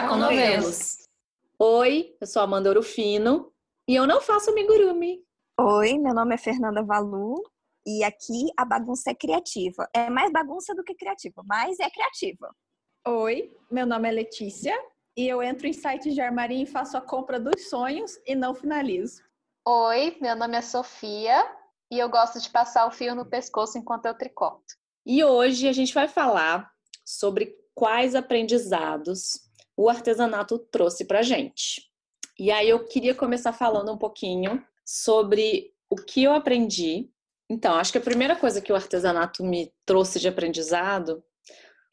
Chá com Novelos. Oi, eu sou Amanda Orufino e eu não faço amigurumi. Oi, meu nome é Fernanda Valu e aqui a bagunça é criativa. É mais bagunça do que criativa, mas é criativa. Oi, meu nome é Letícia e eu entro em sites de armarinho e faço a compra dos sonhos e não finalizo. Oi, meu nome é Sofia e eu gosto de passar o fio no pescoço enquanto eu tricoto. E hoje a gente vai falar sobre quais aprendizados o artesanato trouxe para gente. E aí eu queria começar falando um pouquinho sobre o que eu aprendi. Então, acho que a primeira coisa que o artesanato me trouxe de aprendizado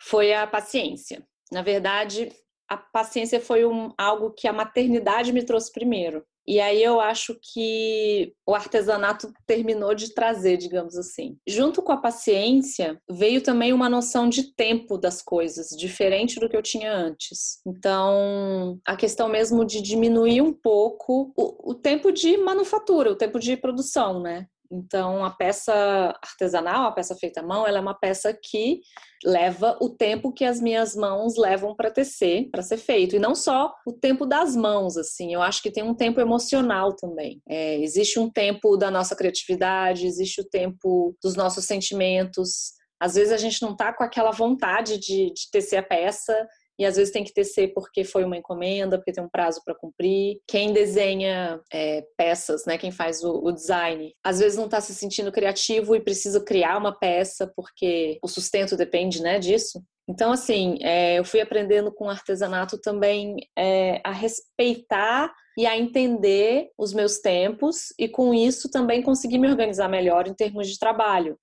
foi a paciência. Na verdade, a paciência foi um, algo que a maternidade me trouxe primeiro. E aí eu acho que o artesanato terminou de trazer, digamos assim. Junto com a paciência, veio também uma noção de tempo das coisas, diferente do que eu tinha antes. Então, a questão mesmo de diminuir um pouco o, o tempo de manufatura, o tempo de produção, né? Então, a peça artesanal, a peça feita à mão, ela é uma peça que leva o tempo que as minhas mãos levam para tecer, para ser feito. E não só o tempo das mãos, assim. Eu acho que tem um tempo emocional também. É, existe um tempo da nossa criatividade, existe o tempo dos nossos sentimentos. Às vezes a gente não tá com aquela vontade de, de tecer a peça e às vezes tem que tecer porque foi uma encomenda, porque tem um prazo para cumprir. Quem desenha é, peças, né, quem faz o, o design, às vezes não está se sentindo criativo e precisa criar uma peça porque o sustento depende, né, disso. Então, assim, é, eu fui aprendendo com artesanato também é, a respeitar e a entender os meus tempos e com isso também conseguir me organizar melhor em termos de trabalho.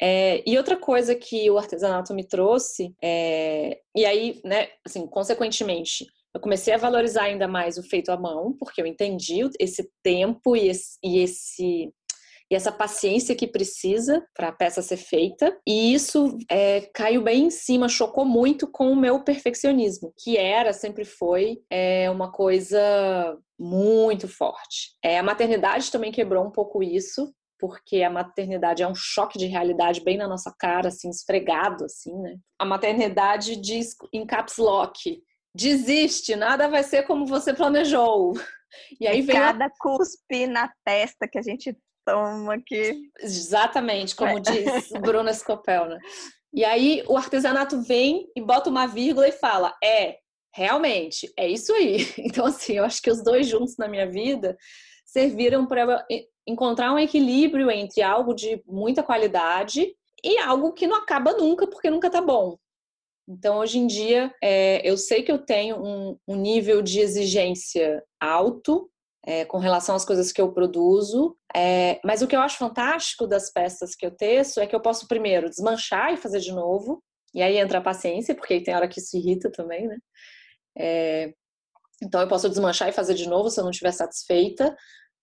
É, e outra coisa que o artesanato me trouxe, é, e aí, né, assim, consequentemente, eu comecei a valorizar ainda mais o feito à mão, porque eu entendi esse tempo e esse, e esse e essa paciência que precisa para a peça ser feita. E isso é, caiu bem em cima, chocou muito com o meu perfeccionismo, que era, sempre foi, é, uma coisa muito forte. É, a maternidade também quebrou um pouco isso, porque a maternidade é um choque de realidade bem na nossa cara, assim, esfregado, assim, né? A maternidade diz em caps lock, desiste, nada vai ser como você planejou. E aí vem cada a... cuspe na testa que a gente toma aqui. Exatamente, como é. diz Bruna Scopel, né? E aí o artesanato vem e bota uma vírgula e fala: "É, realmente, é isso aí". Então assim, eu acho que os dois juntos na minha vida serviram para encontrar um equilíbrio entre algo de muita qualidade e algo que não acaba nunca, porque nunca tá bom. Então, hoje em dia, é, eu sei que eu tenho um, um nível de exigência alto é, com relação às coisas que eu produzo, é, mas o que eu acho fantástico das peças que eu teço é que eu posso primeiro desmanchar e fazer de novo, e aí entra a paciência, porque tem hora que isso irrita também, né? É, então eu posso desmanchar e fazer de novo se eu não estiver satisfeita,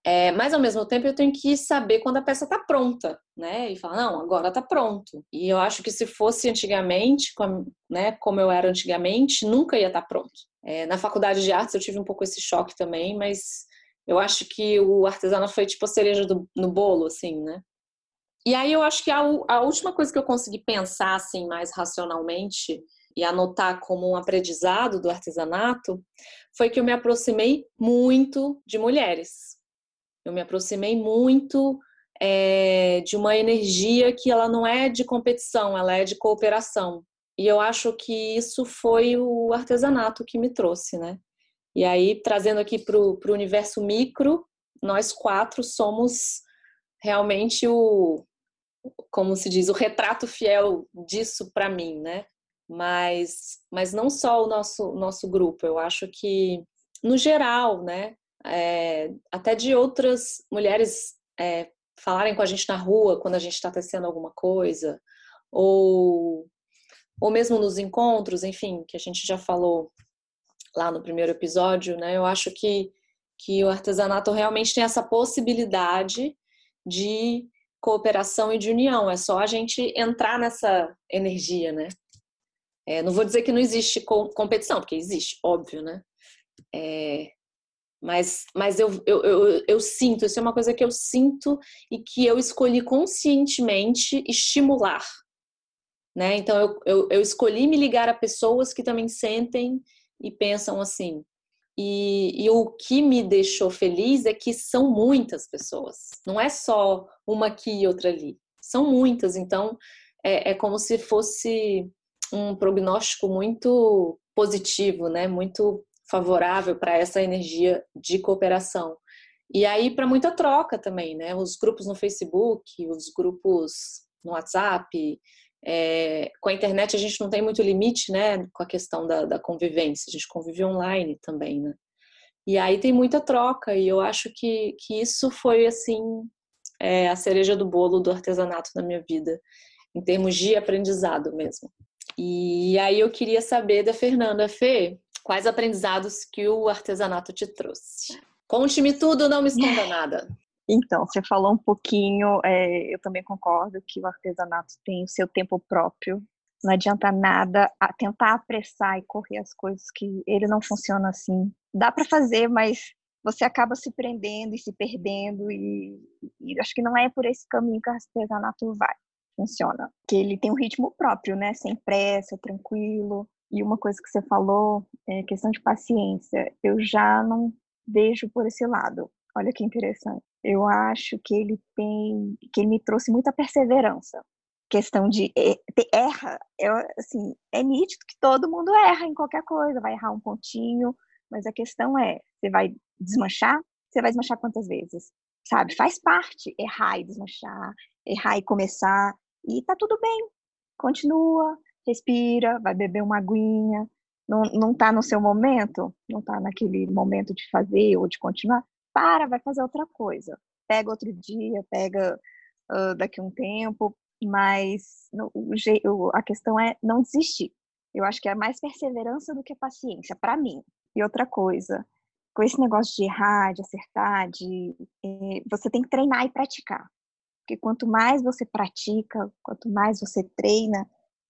é, mas ao mesmo tempo eu tenho que saber quando a peça está pronta, né? E falar, não, agora está pronto. E eu acho que se fosse antigamente, como, né, como eu era antigamente, nunca ia estar tá pronto. É, na faculdade de artes eu tive um pouco esse choque também, mas eu acho que o artesanato foi tipo a cereja do, no bolo, assim, né? E aí eu acho que a, a última coisa que eu consegui pensar, assim, mais racionalmente e anotar como um aprendizado do artesanato foi que eu me aproximei muito de mulheres eu me aproximei muito é, de uma energia que ela não é de competição, ela é de cooperação. E eu acho que isso foi o artesanato que me trouxe, né? E aí, trazendo aqui para o universo micro, nós quatro somos realmente o, como se diz, o retrato fiel disso para mim, né? Mas, mas não só o nosso, nosso grupo, eu acho que, no geral, né? É, até de outras mulheres é, falarem com a gente na rua quando a gente está tecendo alguma coisa, ou, ou mesmo nos encontros, enfim, que a gente já falou lá no primeiro episódio, né? Eu acho que, que o artesanato realmente tem essa possibilidade de cooperação e de união. É só a gente entrar nessa energia, né? É, não vou dizer que não existe competição, porque existe, óbvio, né? É, mas, mas eu, eu, eu, eu, sinto, isso é uma coisa que eu sinto e que eu escolhi conscientemente estimular. Né? Então, eu, eu, eu escolhi me ligar a pessoas que também sentem e pensam assim. E, e, o que me deixou feliz é que são muitas pessoas, não é só uma aqui e outra ali, são muitas. Então é, é como se fosse um prognóstico muito positivo, né? Muito favorável para essa energia de cooperação. E aí para muita troca também, né? Os grupos no Facebook, os grupos no WhatsApp, é, com a internet a gente não tem muito limite, né? Com a questão da, da convivência, a gente convive online também, né? E aí tem muita troca e eu acho que, que isso foi assim é, a cereja do bolo do artesanato na minha vida, em termos de aprendizado mesmo. E aí eu queria saber da Fernanda Fê, quais aprendizados que o artesanato te trouxe? Conte-me tudo, não me esconda nada. Então, você falou um pouquinho, é, eu também concordo que o artesanato tem o seu tempo próprio. Não adianta nada tentar apressar e correr as coisas que ele não funciona assim. Dá para fazer, mas você acaba se prendendo e se perdendo e, e acho que não é por esse caminho que o artesanato vai funciona. Que ele tem um ritmo próprio, né? Sem pressa, tranquilo. E uma coisa que você falou é questão de paciência. Eu já não vejo por esse lado. Olha que interessante. Eu acho que ele tem, que ele me trouxe muita perseverança. Questão de erra, eu, assim, é nítido que todo mundo erra em qualquer coisa, vai errar um pontinho, mas a questão é, você vai desmanchar? Você vai desmanchar quantas vezes? Sabe? Faz parte errar e desmanchar, errar e começar. E tá tudo bem. Continua, respira, vai beber uma aguinha. Não, não tá no seu momento, não tá naquele momento de fazer ou de continuar, para, vai fazer outra coisa. Pega outro dia, pega uh, daqui um tempo, mas no, o, a questão é não desistir. Eu acho que é mais perseverança do que paciência, para mim. E outra coisa, com esse negócio de errar, de acertar, de, eh, você tem que treinar e praticar. Porque quanto mais você pratica, quanto mais você treina,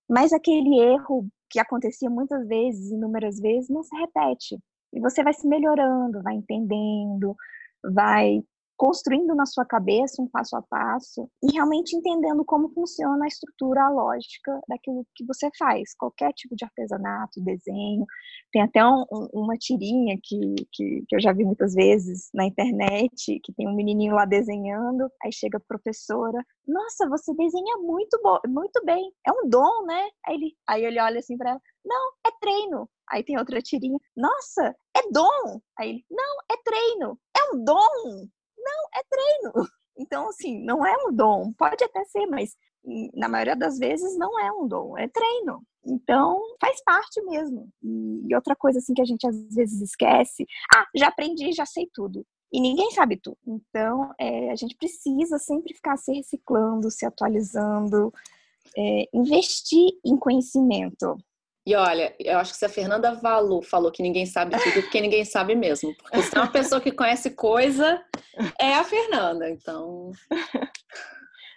mais aquele erro que acontecia muitas vezes, inúmeras vezes, não se repete. E você vai se melhorando, vai entendendo, vai construindo na sua cabeça um passo a passo e realmente entendendo como funciona a estrutura, a lógica daquilo que você faz, qualquer tipo de artesanato, desenho. Tem até um, uma tirinha que, que, que, eu já vi muitas vezes na internet, que tem um menininho lá desenhando, aí chega a professora, nossa, você desenha muito, muito bem, é um dom, né? Aí ele, aí ele olha assim para ela, não, é treino. Aí tem outra tirinha, nossa, é dom. Aí ele, não, é treino, é um dom. Não, é treino. Então, assim, não é um dom. Pode até ser, mas na maioria das vezes não é um dom, é treino. Então, faz parte mesmo. E outra coisa, assim, que a gente às vezes esquece: ah, já aprendi, já sei tudo. E ninguém sabe tudo. Então, é, a gente precisa sempre ficar se reciclando, se atualizando, é, investir em conhecimento. E olha, eu acho que se a Fernanda Valu falou que ninguém sabe tudo, porque ninguém sabe mesmo. Porque se é uma pessoa que conhece coisa, é a Fernanda. Então.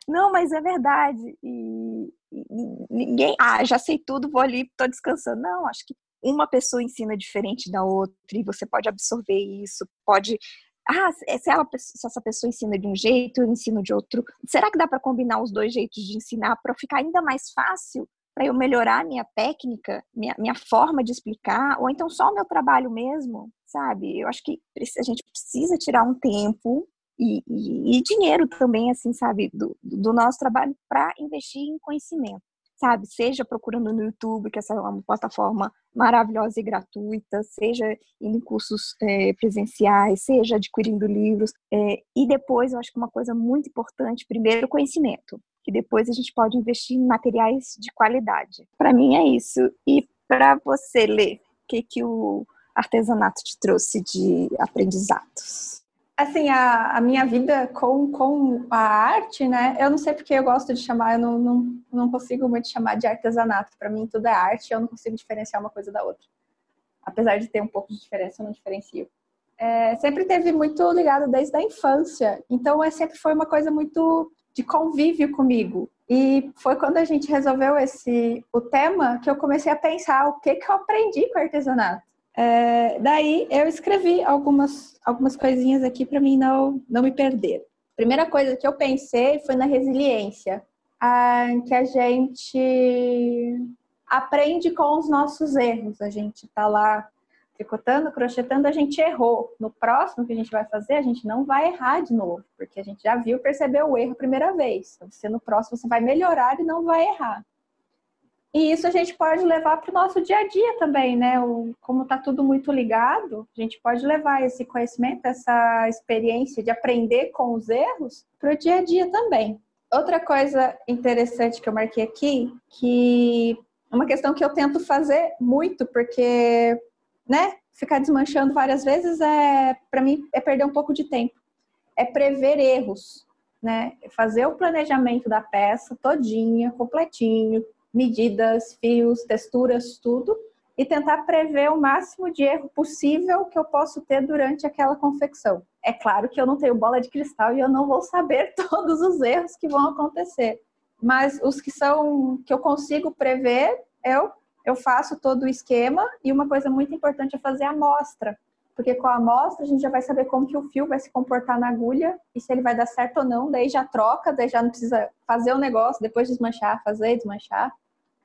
Não, mas é verdade. E, e, ninguém. Ah, já sei tudo, vou ali, tô descansando. Não, acho que uma pessoa ensina diferente da outra e você pode absorver isso, pode. Ah, se, ela, se essa pessoa ensina de um jeito, eu ensino de outro. Será que dá para combinar os dois jeitos de ensinar para ficar ainda mais fácil para eu melhorar minha técnica, minha, minha forma de explicar, ou então só o meu trabalho mesmo, sabe? Eu acho que a gente precisa tirar um tempo e, e, e dinheiro também, assim, sabe, do, do nosso trabalho para investir em conhecimento, sabe? Seja procurando no YouTube, que essa é uma plataforma maravilhosa e gratuita, seja indo em cursos é, presenciais, seja adquirindo livros. É, e depois, eu acho que uma coisa muito importante, primeiro, conhecimento que depois a gente pode investir em materiais de qualidade. Para mim é isso. E para você, ler, o que, que o artesanato te trouxe de aprendizados? Assim, a, a, minha vida com, com a arte, né? Eu não sei porque eu gosto de chamar, eu não, não, não consigo muito chamar de artesanato. Para mim, tudo é arte, eu não consigo diferenciar uma coisa da outra. Apesar de ter um pouco de diferença, eu não diferencio. É, sempre teve muito ligado desde a infância. Então, é, sempre foi uma coisa muito de convívio comigo. E foi quando a gente resolveu esse o tema que eu comecei a pensar o que, que eu aprendi com artesanato. É, daí eu escrevi algumas, algumas coisinhas aqui para mim não, não me perder. Primeira coisa que eu pensei foi na resiliência, que a gente aprende com os nossos erros. A gente está lá tricotando, crochetando, a gente errou. No próximo que a gente vai fazer, a gente não vai errar de novo, porque a gente já viu, percebeu o erro a primeira vez. Então, você no próximo você vai melhorar e não vai errar. E isso a gente pode levar para o nosso dia a dia também, né? O, como está tudo muito ligado, a gente pode levar esse conhecimento, essa experiência de aprender com os erros para o dia a dia também. Outra coisa interessante que eu marquei aqui, que é uma questão que eu tento fazer muito, porque né, ficar desmanchando várias vezes é, para mim, é perder um pouco de tempo. É prever erros, né? Fazer o planejamento da peça todinha, completinho, medidas, fios, texturas, tudo, e tentar prever o máximo de erro possível que eu posso ter durante aquela confecção. É claro que eu não tenho bola de cristal e eu não vou saber todos os erros que vão acontecer, mas os que são que eu consigo prever, eu eu faço todo o esquema e uma coisa muito importante é fazer a amostra, porque com a amostra a gente já vai saber como que o fio vai se comportar na agulha e se ele vai dar certo ou não, daí já troca, daí já não precisa fazer o negócio, depois desmanchar, fazer, desmanchar.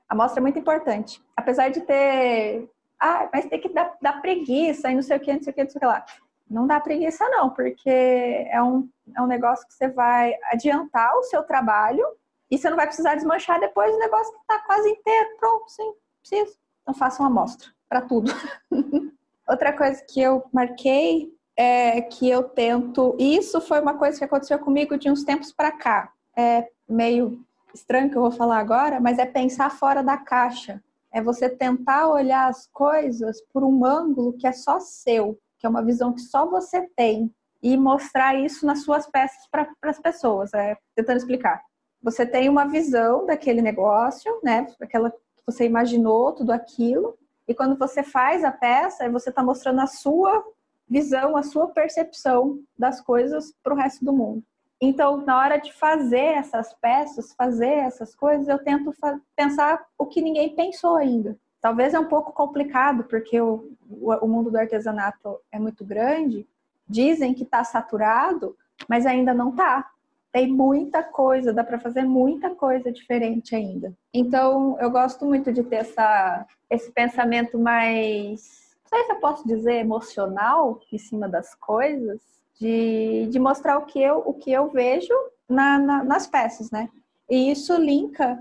A amostra é muito importante. Apesar de ter, ah, mas tem que dar, dar preguiça e não sei o que, não sei o que, não sei o que lá. Não dá preguiça não, porque é um, é um negócio que você vai adiantar o seu trabalho e você não vai precisar desmanchar depois o negócio que está quase inteiro, pronto, sim preciso. Então faça uma amostra para tudo. Outra coisa que eu marquei é que eu tento. Isso foi uma coisa que aconteceu comigo de uns tempos para cá. É meio estranho que eu vou falar agora, mas é pensar fora da caixa. É você tentar olhar as coisas por um ângulo que é só seu, que é uma visão que só você tem, e mostrar isso nas suas peças para as pessoas. É, tentando explicar. Você tem uma visão daquele negócio, né? Aquela você imaginou tudo aquilo, e quando você faz a peça, você está mostrando a sua visão, a sua percepção das coisas para o resto do mundo. Então, na hora de fazer essas peças, fazer essas coisas, eu tento pensar o que ninguém pensou ainda. Talvez é um pouco complicado, porque o, o mundo do artesanato é muito grande. Dizem que está saturado, mas ainda não está tem muita coisa, dá para fazer muita coisa diferente ainda. Então, eu gosto muito de ter essa, esse pensamento mais, não sei se eu posso dizer, emocional em cima das coisas, de, de mostrar o que eu, o que eu vejo na, na, nas peças, né? E isso linka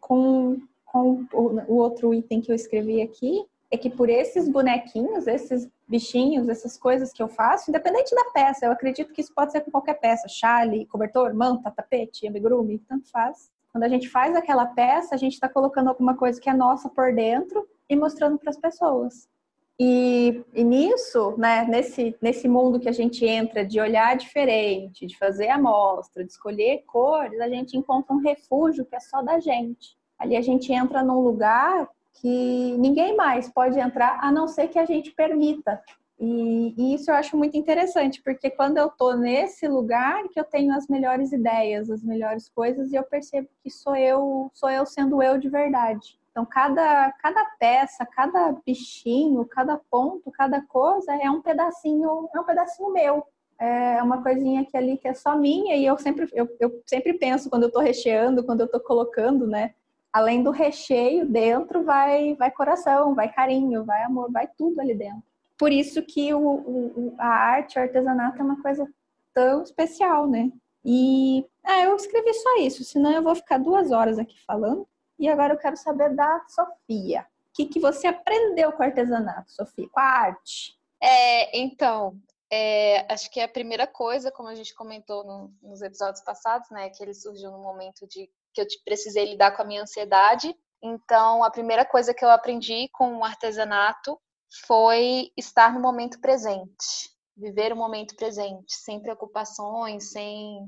com, com o, o outro item que eu escrevi aqui, é que por esses bonequinhos, esses bichinhos, essas coisas que eu faço, independente da peça, eu acredito que isso pode ser com qualquer peça, chale, cobertor, manta, tapete, amigurumi, tanto faz. Quando a gente faz aquela peça, a gente está colocando alguma coisa que é nossa por dentro e mostrando para as pessoas. E, e, nisso, né, nesse, nesse mundo que a gente entra de olhar diferente, de fazer amostra, de escolher cores, a gente encontra um refúgio que é só da gente. Ali a gente entra num lugar que ninguém mais pode entrar a não ser que a gente permita. E, e isso eu acho muito interessante, porque quando eu estou nesse lugar que eu tenho as melhores ideias, as melhores coisas, e eu percebo que sou eu, sou eu sendo eu de verdade. Então, cada, cada peça, cada bichinho, cada ponto, cada coisa é um pedacinho, é um pedacinho meu. É uma coisinha que ali que é só minha e eu sempre, eu, eu sempre penso quando eu estou recheando, quando eu estou colocando, né? Além do recheio dentro vai vai coração, vai carinho, vai amor, vai tudo ali dentro. Por isso que o, o, a arte, o artesanato é uma coisa tão especial, né? E é, eu escrevi só isso, senão eu vou ficar duas horas aqui falando. E agora eu quero saber da Sofia. O que, que você aprendeu com o artesanato, Sofia? Com a arte? É, então, é, acho que a primeira coisa, como a gente comentou no, nos episódios passados, né, que ele surgiu no momento de que eu precisei lidar com a minha ansiedade. Então, a primeira coisa que eu aprendi com o artesanato foi estar no momento presente, viver o momento presente, sem preocupações, sem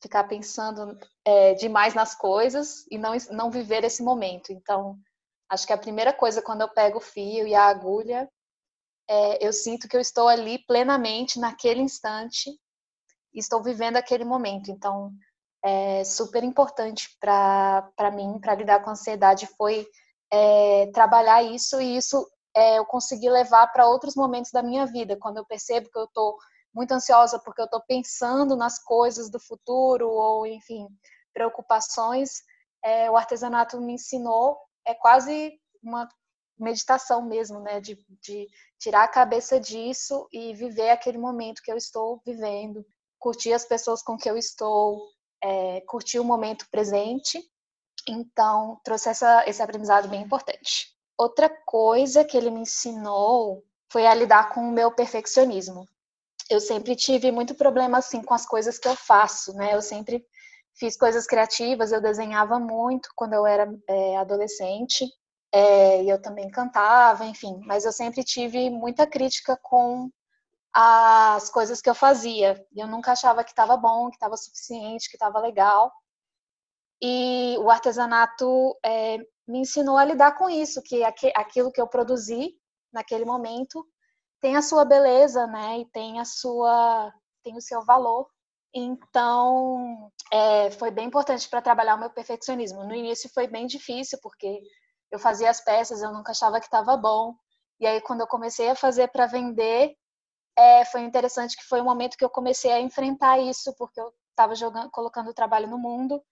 ficar pensando é, demais nas coisas e não, não viver esse momento. Então, acho que a primeira coisa quando eu pego o fio e a agulha, é, eu sinto que eu estou ali plenamente naquele instante e estou vivendo aquele momento. Então, é, super importante para mim, para lidar com a ansiedade, foi é, trabalhar isso e isso é, eu consegui levar para outros momentos da minha vida. Quando eu percebo que eu estou muito ansiosa porque eu estou pensando nas coisas do futuro ou, enfim, preocupações, é, o artesanato me ensinou, é quase uma meditação mesmo, né? De, de tirar a cabeça disso e viver aquele momento que eu estou vivendo, curtir as pessoas com que eu estou, é, curtir o momento presente. Então, trouxe essa, esse aprendizado bem importante. Outra coisa que ele me ensinou foi a lidar com o meu perfeccionismo. Eu sempre tive muito problema assim com as coisas que eu faço, né? Eu sempre fiz coisas criativas, eu desenhava muito quando eu era é, adolescente, é, eu também cantava, enfim, mas eu sempre tive muita crítica com as coisas que eu fazia. Eu nunca achava que estava bom, que estava suficiente, que estava legal. E o artesanato é, me ensinou a lidar com isso, que aquilo que eu produzi naquele momento tem a sua beleza, né? E tem a sua tem o seu valor. Então, é, foi bem importante para trabalhar o meu perfeccionismo. No início foi bem difícil, porque eu fazia as peças, eu nunca achava que estava bom. E aí, quando eu comecei a fazer para vender, é, foi interessante que foi o momento que eu comecei a enfrentar isso, porque eu estava colocando o trabalho no mundo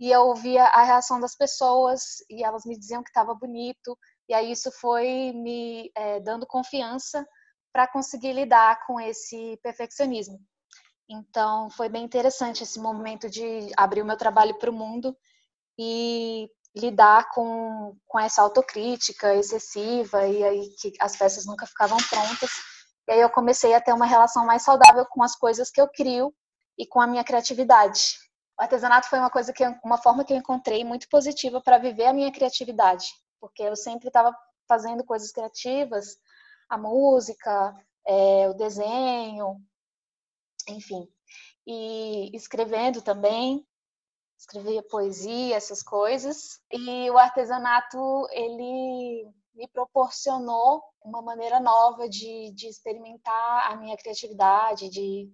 e eu ouvia a reação das pessoas e elas me diziam que estava bonito. E aí isso foi me é, dando confiança para conseguir lidar com esse perfeccionismo. Então, foi bem interessante esse momento de abrir o meu trabalho para o mundo e lidar com, com essa autocrítica excessiva e aí que as peças nunca ficavam prontas. E aí eu comecei a ter uma relação mais saudável com as coisas que eu crio e com a minha criatividade. O artesanato foi uma coisa que uma forma que eu encontrei muito positiva para viver a minha criatividade, porque eu sempre estava fazendo coisas criativas, a música, é, o desenho, enfim, e escrevendo também, escrevia poesia, essas coisas. E o artesanato, ele me proporcionou uma maneira nova de, de experimentar a minha criatividade, de,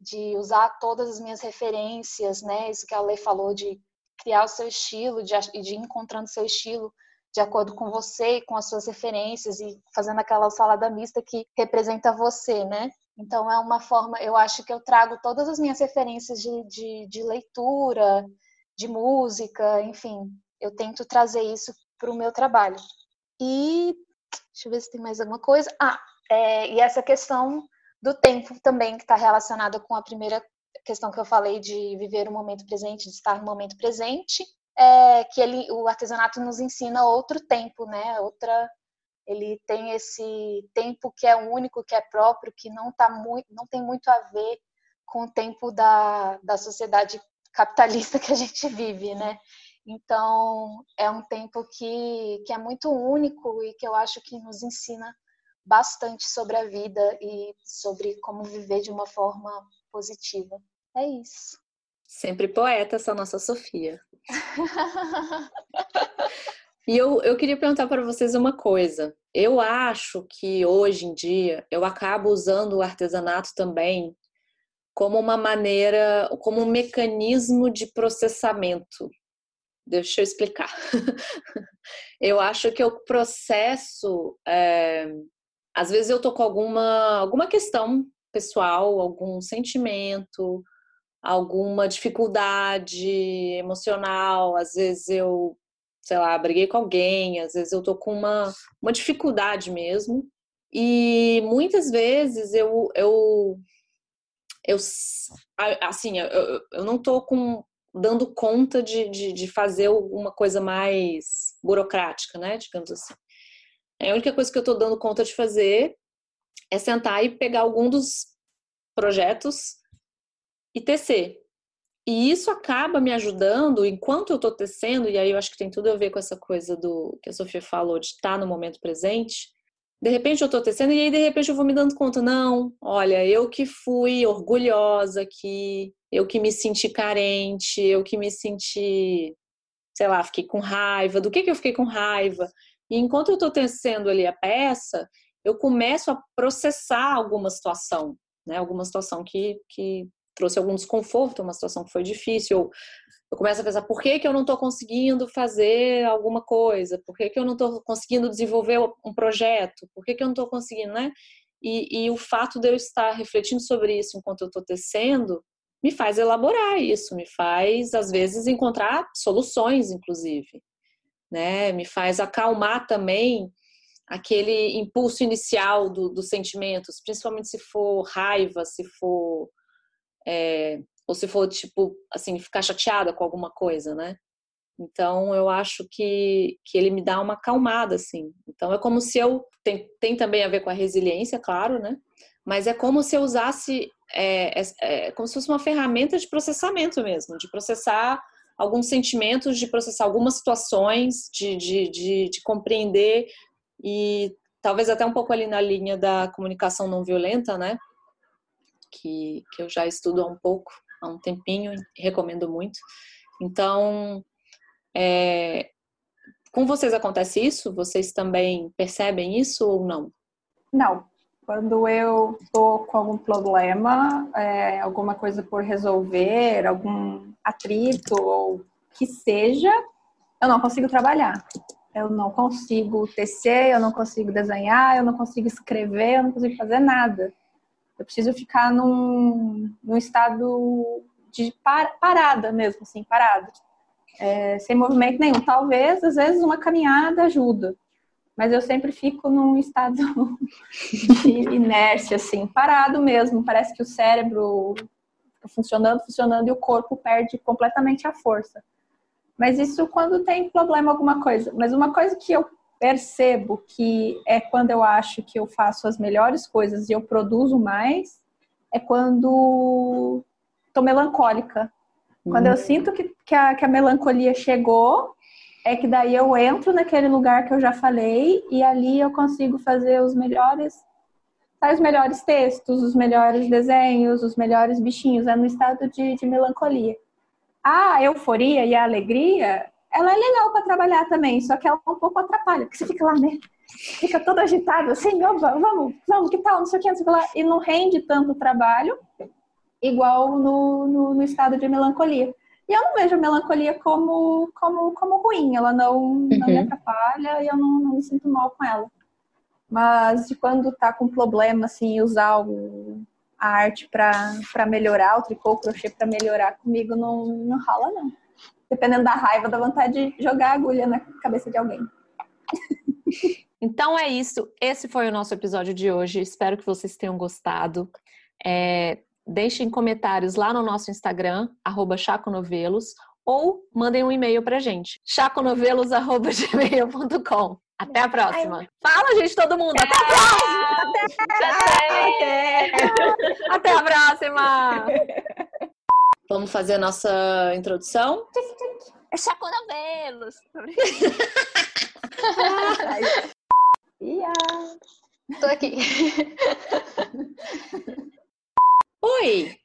de usar todas as minhas referências, né? Isso que a Lei falou de criar o seu estilo, de, de ir encontrando seu estilo de acordo com você com as suas referências e fazendo aquela salada mista que representa você, né? Então é uma forma, eu acho que eu trago todas as minhas referências de, de, de leitura, de música, enfim, eu tento trazer isso para o meu trabalho. E deixa eu ver se tem mais alguma coisa. Ah, é, e essa questão do tempo também, que está relacionada com a primeira questão que eu falei de viver o momento presente, de estar no momento presente, é que ele, o artesanato nos ensina outro tempo, né? Outra ele tem esse tempo que é único, que é próprio, que não, tá muito, não tem muito a ver com o tempo da, da sociedade capitalista que a gente vive, né? Então, é um tempo que, que é muito único e que eu acho que nos ensina bastante sobre a vida e sobre como viver de uma forma positiva. É isso. Sempre poeta essa nossa Sofia. E eu, eu queria perguntar para vocês uma coisa. Eu acho que hoje em dia eu acabo usando o artesanato também como uma maneira, como um mecanismo de processamento. Deixa eu explicar. eu acho que o processo, é, às vezes eu tô com alguma, alguma questão pessoal, algum sentimento, alguma dificuldade emocional, às vezes eu sei lá, briguei com alguém, às vezes eu tô com uma, uma dificuldade mesmo. E muitas vezes eu, eu, eu assim, eu, eu não tô com, dando conta de, de, de fazer alguma coisa mais burocrática, né, digamos assim. A única coisa que eu tô dando conta de fazer é sentar e pegar algum dos projetos e tecer. E isso acaba me ajudando enquanto eu estou tecendo, e aí eu acho que tem tudo a ver com essa coisa do que a Sofia falou de estar no momento presente. De repente eu estou tecendo e aí de repente eu vou me dando conta, não, olha, eu que fui orgulhosa aqui, eu que me senti carente, eu que me senti, sei lá, fiquei com raiva. Do que que eu fiquei com raiva? E enquanto eu estou tecendo ali a peça, eu começo a processar alguma situação, né? Alguma situação que, que trouxe algum desconforto, uma situação que foi difícil. Eu, eu começo a pensar, por que, que eu não estou conseguindo fazer alguma coisa? Por que, que eu não estou conseguindo desenvolver um projeto? Por que, que eu não estou conseguindo, né? E, e, o fato de eu estar refletindo sobre isso enquanto eu estou tecendo me faz elaborar isso, me faz, às vezes, encontrar soluções, inclusive. Né? Me faz acalmar também aquele impulso inicial do, dos sentimentos, principalmente se for raiva, se for é, ou se for tipo assim ficar chateada com alguma coisa, né? Então eu acho que, que ele me dá uma acalmada assim. Então é como se eu tem, tem também a ver com a resiliência, claro, né? Mas é como se eu usasse é, é, é como se fosse uma ferramenta de processamento mesmo, de processar alguns sentimentos, de processar algumas situações, de, de, de, de compreender e talvez até um pouco ali na linha da comunicação não violenta, né? Que, que eu já estudo há um pouco, há um tempinho, recomendo muito. Então, é, com vocês acontece isso? Vocês também percebem isso ou não? Não. Quando eu tô com algum problema, é, alguma coisa por resolver, algum atrito ou que seja, eu não consigo trabalhar. Eu não consigo tecer, eu não consigo desenhar, eu não consigo escrever, eu não consigo fazer nada. Eu preciso ficar num, num estado de par, parada mesmo, assim, parada. É, sem movimento nenhum. Talvez, às vezes, uma caminhada ajuda. Mas eu sempre fico num estado de inércia, assim, parado mesmo. Parece que o cérebro fica funcionando, funcionando e o corpo perde completamente a força. Mas isso quando tem problema alguma coisa. Mas uma coisa que eu percebo que é quando eu acho que eu faço as melhores coisas e eu produzo mais, é quando tô melancólica. Quando eu uhum. sinto que, que, a, que a melancolia chegou, é que daí eu entro naquele lugar que eu já falei e ali eu consigo fazer os melhores os melhores textos, os melhores desenhos, os melhores bichinhos, é no estado de, de melancolia a euforia e a alegria, ela é legal para trabalhar também, só que ela um pouco atrapalha, porque você fica lá, né? Fica todo agitado, assim, oh, vamos, vamos, que tal, não sei o que, não sei o que lá, e não rende tanto trabalho, igual no, no, no, estado de melancolia. E eu não vejo a melancolia como, como, como ruim, ela não, uhum. não me atrapalha e eu não, não, me sinto mal com ela. Mas de quando tá com problema, assim, usar o, a arte para melhorar, o tricô, o crochê para melhorar comigo não, não rola, não. Dependendo da raiva, da vontade de jogar agulha na cabeça de alguém. Então é isso. Esse foi o nosso episódio de hoje. Espero que vocês tenham gostado. É, deixem comentários lá no nosso Instagram, chaconovelos, ou mandem um e-mail pra gente, chaconovelos.gmail.com. Até a próxima. Ai. Fala, gente, todo mundo. Até a próxima. Até, Até. Até a próxima. Vamos fazer a nossa introdução? É Chaconovelos. Ia. Tô aqui. Oi.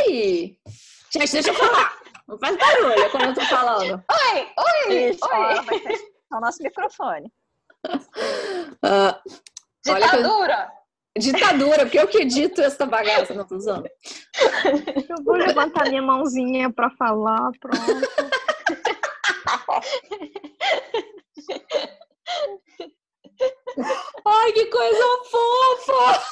Oi. Gente, deixa eu falar. Não faz barulho quando eu tô falando. Oi, oi, Isso, oi ao nosso microfone. Uh, Ditadura! Ditadura, porque eu que edito essa bagaça, não tô usando. Eu vou levantar minha mãozinha pra falar, pronto. Ai, que coisa fofa!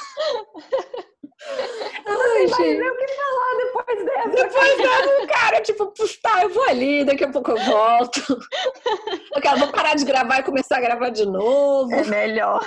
Ai, gente. o que falar depois dessa. Depois dessa, cara, tipo, tá, eu vou ali, daqui a pouco eu volto. Eu quero, vou parar de gravar e começar a gravar de novo. É melhor.